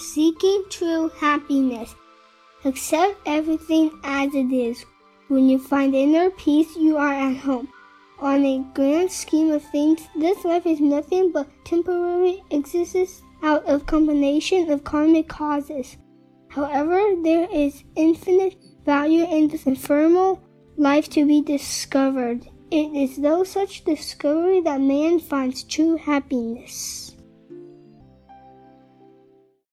seeking true happiness. Accept everything as it is. When you find inner peace, you are at home. On a grand scheme of things, this life is nothing but temporary existence out of combination of karmic causes. However, there is infinite value in this ephemeral life to be discovered. It is through such discovery that man finds true happiness.